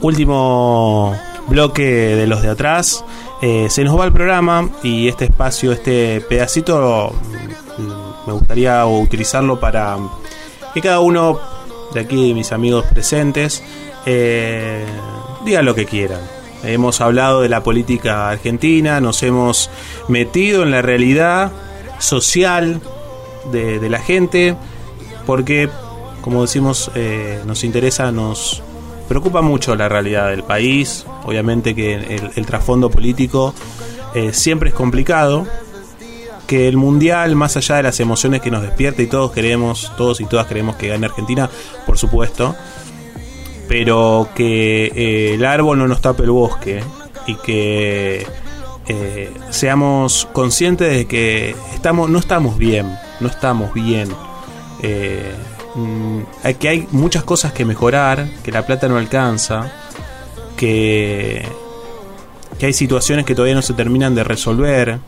último bloque de los de atrás. Eh, se nos va el programa y este espacio, este pedacito, mm, me gustaría utilizarlo para que cada uno de aquí, mis amigos presentes, eh, digan lo que quieran. Hemos hablado de la política argentina, nos hemos metido en la realidad social de, la gente, porque, como decimos, eh, nos interesa, nos preocupa mucho la realidad del país. Obviamente que el, trasfondo político eh, siempre es complicado. Que el mundial, más allá de las emociones que nos despierta y todos queremos, todos y todas queremos que gane Argentina, por supuesto pero que eh, el árbol no nos tape el bosque y que eh, seamos conscientes de que estamos, no estamos bien, no estamos bien. Mm, que hay muchas cosas que mejorar, que la plata no alcanza, que, que hay situaciones que todavía no se terminan de resolver,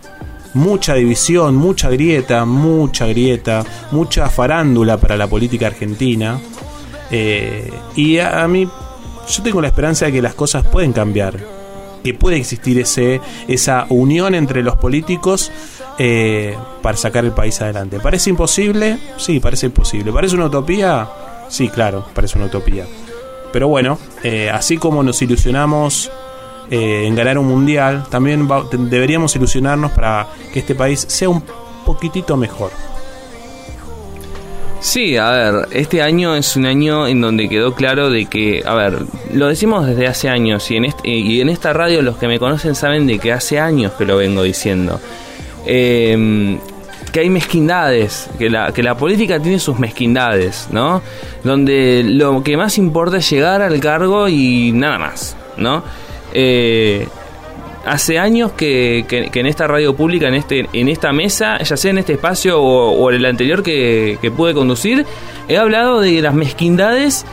mucha división, mucha grieta, mucha grieta, mucha farándula para la política argentina. Eh, y a, mí, yo tengo la esperanza de que las cosas pueden cambiar, que puede existir ese, esa unión entre los políticos eh, para sacar el país adelante. ¿Parece imposible? Sí, parece imposible. ¿Parece una utopía? Sí, claro, parece una utopía. Pero bueno, eh, así como nos ilusionamos en ganar un mundial, también deberíamos ilusionarnos para que este país sea un poquitito mejor. Sí, a ver, este año es un año en donde quedó claro de que, a ver, lo decimos desde hace años y en, este, y en esta radio los que me conocen saben de que hace años que lo vengo diciendo. Em, que hay mezquindades, que la, que la política tiene sus mezquindades, ¿no? Donde lo que más importa es llegar al cargo y nada más, ¿no? Eh, hace años que, en esta radio pública, en este en esta mesa, ya sea en este espacio o, en el anterior que, pude conducir, he hablado de las mezquindades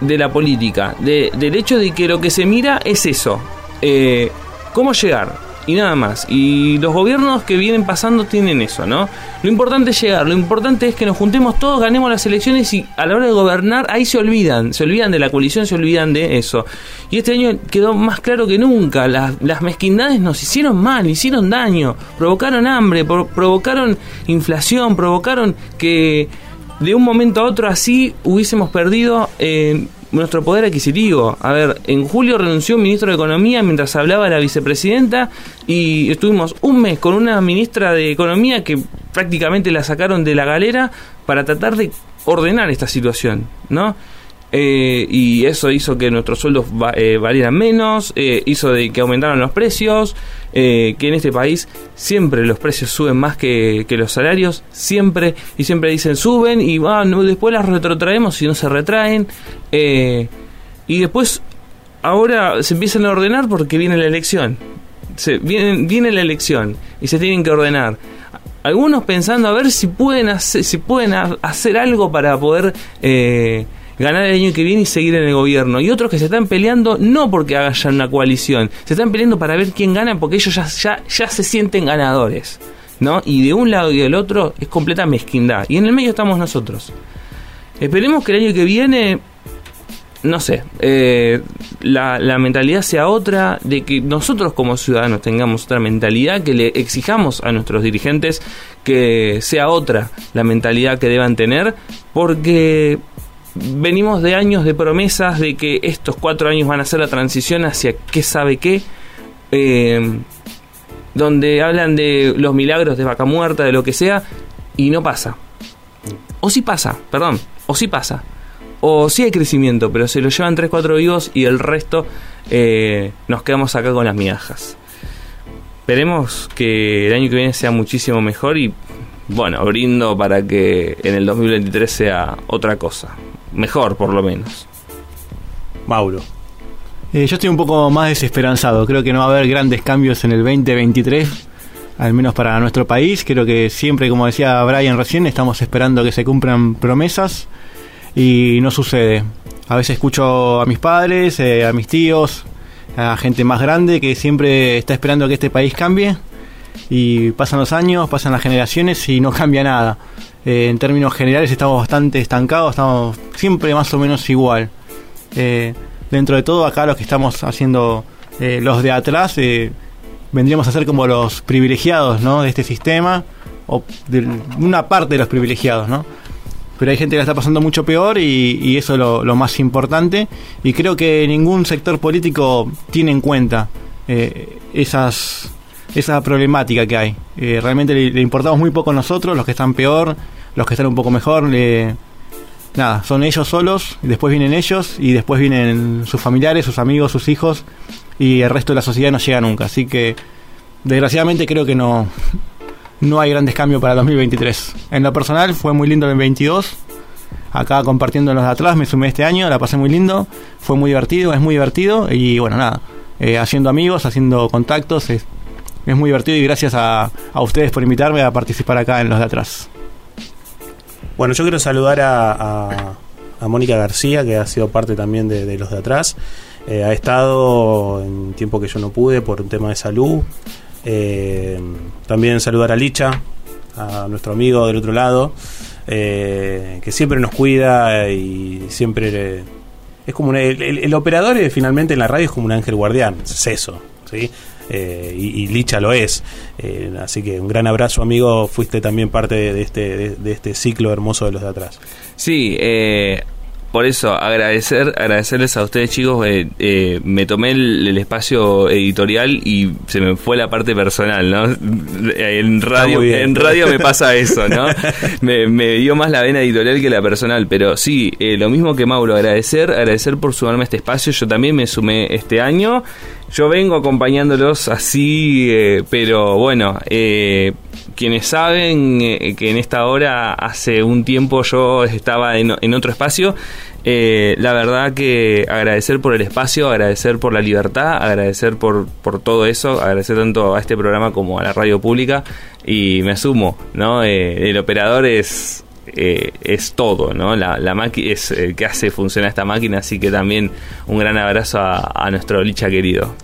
de la política, de, del hecho de que lo que se mira es eso, eh, cómo llegar, y nada más. Y los gobiernos que vienen pasando tienen eso, ¿no? Lo importante es llegar, lo importante es que nos juntemos todos, ganemos las elecciones y a la hora de gobernar ahí se olvidan, se olvidan de la coalición, se olvidan de eso. Y este año quedó más claro que nunca, las, las mezquindades nos hicieron mal, hicieron daño, provocaron hambre, provocaron inflación, provocaron que de un momento a otro así hubiésemos perdido eh, nuestro poder adquisitivo. A ver, en julio renunció un ministro de Economía mientras hablaba la vicepresidenta y estuvimos un mes con una ministra de Economía que prácticamente la sacaron de la galera para tratar de ordenar esta situación, ¿no? Eh, y eso hizo que nuestros sueldos eh, valieran menos, eh, hizo de que aumentaran los precios, que en este país siempre los precios suben más que, los salarios, siempre, y siempre dicen suben y ah, después las retrotraemos y no se retraen, y después ahora se empiezan a ordenar porque viene la elección, se, viene, viene la elección y se tienen que ordenar. Algunos pensando a ver si pueden hacer, si pueden hacer algo para poder eh, ganar el año que viene y seguir en el gobierno. Y otros que se están peleando no porque hagan una coalición, se están peleando para ver quién gana porque ellos ya, ya, ya se sienten ganadores. ¿no? Y de un lado y del otro es completa mezquindad. Y en el medio estamos nosotros. Esperemos que el año que viene, no sé, eh, la, la, mentalidad sea otra, de que nosotros como ciudadanos tengamos otra mentalidad, que le exijamos a nuestros dirigentes que sea otra la mentalidad que deban tener, porque venimos de años de promesas de que estos cuatro años van a ser la transición hacia qué sabe qué, eh, donde hablan de los milagros de vaca muerta, de lo que sea, y no pasa. O sí pasa, perdón, o sí pasa. O sí hay crecimiento, pero se lo llevan 3-4 vivos y el resto eh, nos quedamos acá con las migajas. Esperemos que el año que viene sea muchísimo mejor y bueno, brindo para que en el 2023 sea otra cosa mejor por lo menos. Mauro. Eh, yo estoy un poco más desesperanzado. Creo que no va a haber grandes cambios en el 2023, al menos para nuestro país. Creo que siempre, como decía Brian recién, estamos esperando que se cumplan promesas y no sucede. A veces escucho a mis padres, eh, a mis tíos, a gente más grande que siempre está esperando que este país cambie y pasan los años, pasan las generaciones y no cambia nada. Eh, en términos generales estamos bastante estancados, estamos siempre más o menos igual. Eh, dentro de todo acá los que estamos haciendo eh, los de atrás vendríamos a ser como los privilegiados ¿no? de este sistema o de una parte de los privilegiados, ¿no? Pero hay gente que la está pasando mucho peor y, eso es lo, más importante. Y creo que ningún sector político tiene en cuenta esas, esa problemática que hay. Eh, realmente le, importamos muy poco nosotros, los que están peor, los que están un poco mejor. nada, son ellos solos, después vienen ellos y después vienen sus familiares, sus amigos, sus hijos y el resto de la sociedad no llega nunca. Así que desgraciadamente creo que no, no hay grandes cambios para 2023. En lo personal fue muy lindo el 22. Acá compartiendo los de atrás me sumé este año, la pasé muy lindo, fue muy divertido, es muy divertido y bueno, nada, eh, haciendo amigos, haciendo contactos, es, muy divertido y gracias a, a, ustedes por invitarme a participar acá en los de atrás. Bueno, yo quiero saludar a, a, Mónica García, que ha sido parte también de, los de atrás. Eh, ha estado en tiempo que yo no pude por un tema de salud. Eh, también saludar a Licha, a nuestro amigo del otro lado, eh, que siempre nos cuida y siempre es como el, operador finalmente en la radio es como un ángel guardián, es eso, ¿sí? Eh, y, Licha lo es. así que un gran abrazo, amigo. Fuiste también parte de, este, de, este ciclo hermoso de los de atrás. Sí, eh, por eso agradecer agradecerles a ustedes chicos. Eh, eh, me tomé el, espacio editorial y se me fue la parte personal no en radio en radio me pasa eso no me, dio más la vena editorial que la personal pero sí eh, lo mismo que Mauro agradecer agradecer por sumarme a este espacio. Yo también me sumé este año. Yo vengo acompañándolos así pero bueno quienes saben que en esta hora hace un tiempo yo estaba en, en otro espacio eh, la verdad que agradecer por el espacio, agradecer por la libertad, agradecer por, por todo eso, agradecer tanto a este programa como a la radio pública y me asumo, ¿no? Eh, el operador es, eh, es todo, ¿no? La, la máquina es el que hace funcionar esta máquina, así que también un gran abrazo a, a nuestro Licha querido.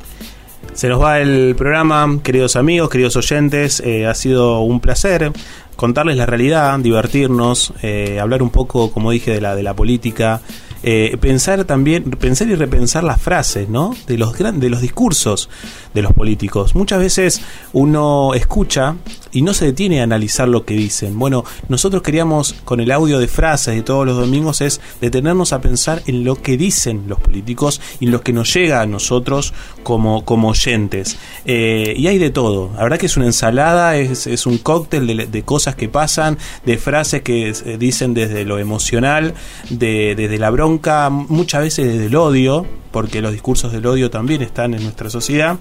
Se nos va el programa, queridos amigos, queridos oyentes, ha sido un placer contarles la realidad, divertirnos, eh, hablar un poco, como dije, de la, de la política, eh, pensar también, pensar y repensar las frases, ¿no? De los, de los discursos de los políticos. Muchas veces uno escucha y no se detiene a analizar lo que dicen. Bueno, nosotros queríamos con el audio de frases de todos los domingos es detenernos a pensar en lo que dicen los políticos y en lo que nos llega a nosotros como, como oyentes. Eh, y hay de todo. La verdad que es una ensalada, es, es un cóctel de, cosas que pasan, de frases que eh, dicen desde lo emocional, de, desde la bronca, muchas veces desde el odio, porque los discursos del odio también están en nuestra sociedad.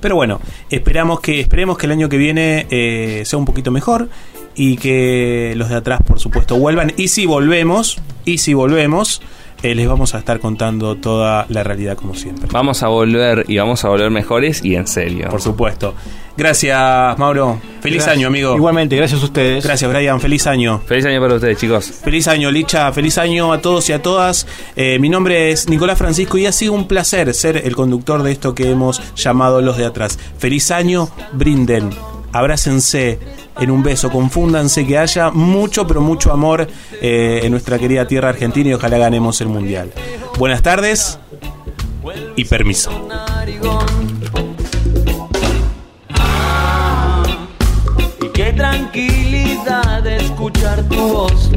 Pero bueno, esperamos que, esperemos que el año que viene eh, sea un poquito mejor y que los de atrás, por supuesto, vuelvan. Y si volvemos, y si volvemos, eh, les vamos a estar contando toda la realidad como siempre. Vamos a volver y vamos a volver mejores y en serio. Por supuesto. Gracias, Mauro. Feliz año, amigo. Igualmente, gracias a ustedes. Gracias, Brian. Feliz año. Feliz año para ustedes, chicos. Feliz año, Licha. Feliz año a todos y a todas. Eh, mi nombre es Nicolás Francisco y ha sido un placer ser el conductor de esto que hemos llamado Los de Atrás. Feliz año, brinden, abrácense en un beso. Confúndanse que haya mucho, pero mucho amor eh, en nuestra querida tierra argentina y ojalá ganemos el mundial. Buenas tardes y permiso. qué tranquilidad escuchar tu voz